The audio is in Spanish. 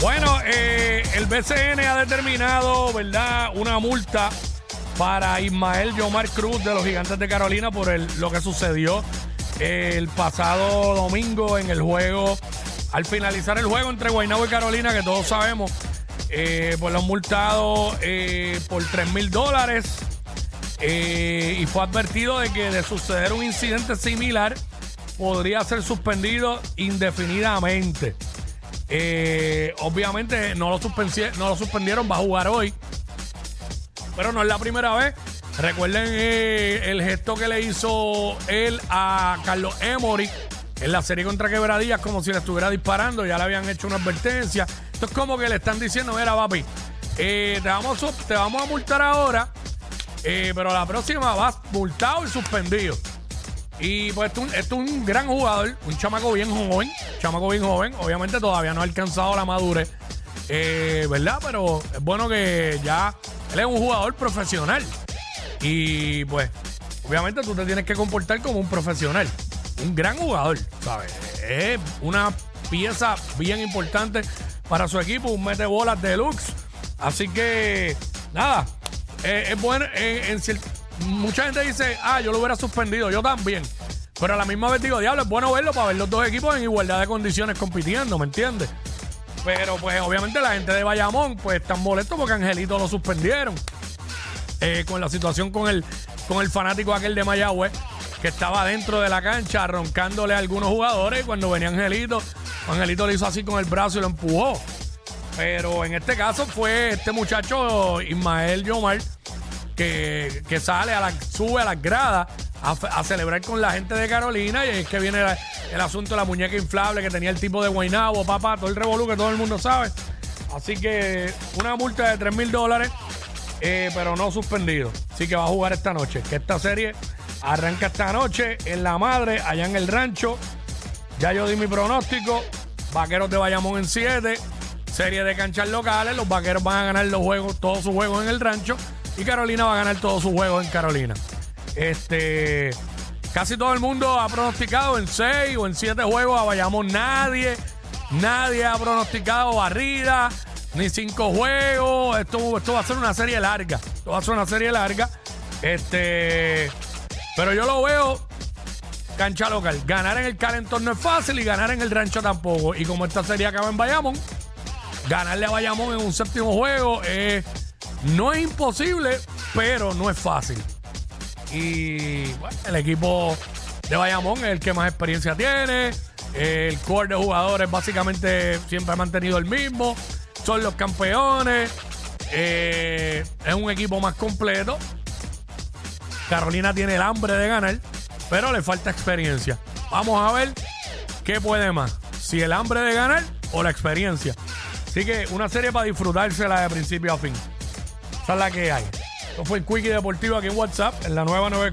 Bueno, eh, el BCN ha determinado, ¿verdad?, una multa para Ismael Yomar Cruz de los Gigantes de Carolina por el, lo que sucedió el pasado domingo en el juego, al finalizar el juego entre Guaynabo y Carolina, que todos sabemos, eh, pues lo han multado eh, por 3 mil dólares eh, y fue advertido de que de suceder un incidente similar podría ser suspendido indefinidamente. Eh, obviamente no lo, no lo suspendieron, va a jugar hoy. Pero no es la primera vez. Recuerden eh, el gesto que le hizo él a Carlos Emory en la serie contra Quebradillas, como si le estuviera disparando. Ya le habían hecho una advertencia. Esto es como que le están diciendo: Mira, papi, eh, te, vamos, a- te vamos a multar ahora, eh, pero la próxima vas multado y suspendido. Y pues esto, es un- gran jugador, un chamaco bien joven, chamaco bien joven. Obviamente todavía no ha alcanzado la madurez, eh, ¿verdad? Pero es bueno que ya él es un jugador profesional. Y pues, obviamente tú te tienes que comportar como un profesional. Un gran jugador, ¿sabes? Es una pieza bien importante para su equipo, un mete bolas deluxe. Así que, nada, eh, es bueno. en cier- mucha gente dice, ah, yo lo hubiera suspendido, yo también. Pero a la misma vez digo, diablo, es bueno verlo para ver los dos equipos en igualdad de condiciones compitiendo, ¿me entiendes? Pero pues obviamente la gente de Bayamón pues están molestos porque Angelito lo suspendieron. Eh, con la situación con el, con el fanático aquel de Mayagüez que estaba dentro de la cancha roncándole a algunos jugadores y cuando venía Angelito, Angelito le hizo así con el brazo y lo empujó. Pero en este caso fue este muchacho Ismael Yomar que, sale a la, sube a las gradas a, celebrar con la gente de Carolina y es que viene el asunto de la muñeca inflable que tenía el tipo de Guaynabo, papá, todo el revolú que todo el mundo sabe. Así que una multa de 3 mil dólares, eh, pero no suspendido. Así que va a jugar esta noche. Que esta serie arranca esta noche en La Madre, allá en el rancho. Ya yo di mi pronóstico. Vaqueros de Bayamón en 7. Serie de canchas locales. Los vaqueros van a ganar los juegos, todos sus juegos en el rancho. Y Carolina va a ganar todos sus juegos en Carolina. Este. Casi todo el mundo ha pronosticado en 6 o en 7 juegos a Bayamón. Nadie, nadie ha pronosticado barrida, ni 5 juegos. Esto, esto va a ser una serie larga. Esto va a ser una serie larga. Este. Pero yo lo veo cancha local. Ganar en el calentón no es fácil y ganar en el rancho tampoco. Y como esta serie acaba en Bayamón, ganarle a Bayamón en un séptimo juego eh, no es imposible, pero no es fácil. Y bueno, el equipo de Bayamón es el que más experiencia tiene. El core de jugadores básicamente siempre ha mantenido el mismo. Son los campeones. Eh, es un equipo más completo. Carolina tiene el hambre de ganar, pero le falta experiencia. Vamos a ver qué puede más. Si el hambre de ganar o la experiencia. Así que una serie para disfrutársela de principio a fin. Esa es la que hay. Esto fue el Quickie Deportivo aquí en WhatsApp, en la nueva 94.